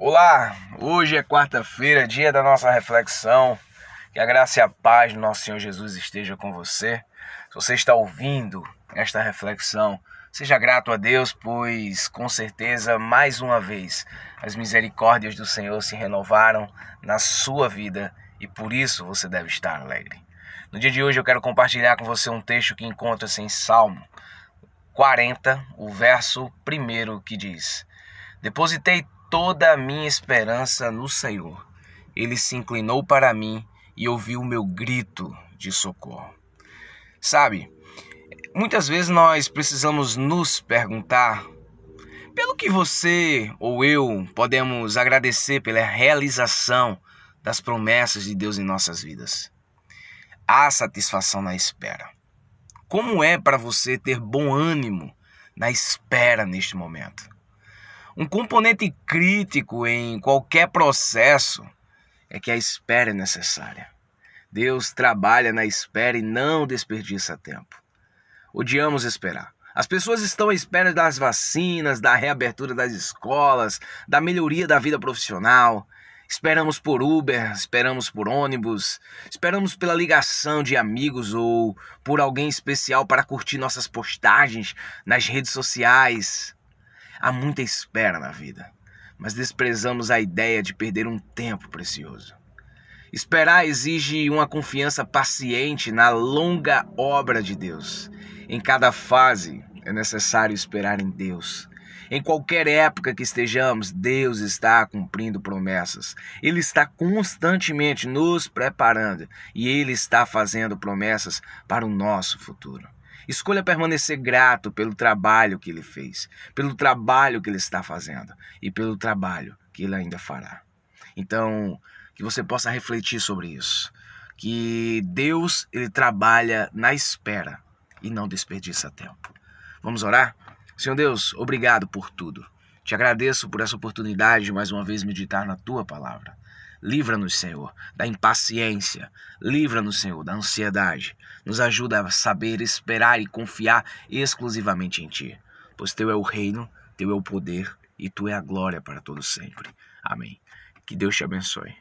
Olá, hoje é quarta-feira, dia da nossa reflexão. Que a graça e a paz do nosso Senhor Jesus esteja com você. Se você está ouvindo esta reflexão, seja grato a Deus, pois com certeza, mais uma vez, as misericórdias do Senhor se renovaram na sua vida e por isso você deve estar alegre. No dia de hoje eu quero compartilhar com você um texto que encontra-se em Salmo 40, o verso 1 que diz: Depositei toda a minha esperança no Senhor. Ele se inclinou para mim e ouviu o meu grito de socorro. Sabe, muitas vezes nós precisamos nos perguntar pelo que você ou eu podemos agradecer pela realização das promessas de Deus em nossas vidas. Há satisfação na espera. Como é para você ter bom ânimo na espera neste momento? Um componente crítico em qualquer processo é que a espera é necessária. Deus trabalha na espera e não desperdiça tempo. Odiamos esperar. As pessoas estão à espera das vacinas, da reabertura das escolas, da melhoria da vida profissional. Esperamos por Uber, esperamos por ônibus, esperamos pela ligação de amigos ou por alguém especial para curtir nossas postagens nas redes sociais. Há muita espera na vida, mas desprezamos a ideia de perder um tempo precioso. Esperar exige uma confiança paciente na longa obra de Deus. Em cada fase é necessário esperar em Deus. Em qualquer época que estejamos, Deus está cumprindo promessas. Ele está constantemente nos preparando e Ele está fazendo promessas para o nosso futuro. Escolha permanecer grato pelo trabalho que ele fez, pelo trabalho que ele está fazendo e pelo trabalho que ele ainda fará. Então, que você possa refletir sobre isso. Que Deus, ele trabalha na espera e não desperdiça tempo. Vamos orar? Senhor Deus, obrigado por tudo. Te agradeço por essa oportunidade de mais uma vez meditar na tua palavra. Livra-nos, Senhor, da impaciência. Livra-nos, Senhor, da ansiedade. Nos ajuda a saber esperar e confiar exclusivamente em Ti. Pois Teu é o reino, Teu é o poder e Tu é a glória para todos sempre. Amém. Que Deus te abençoe.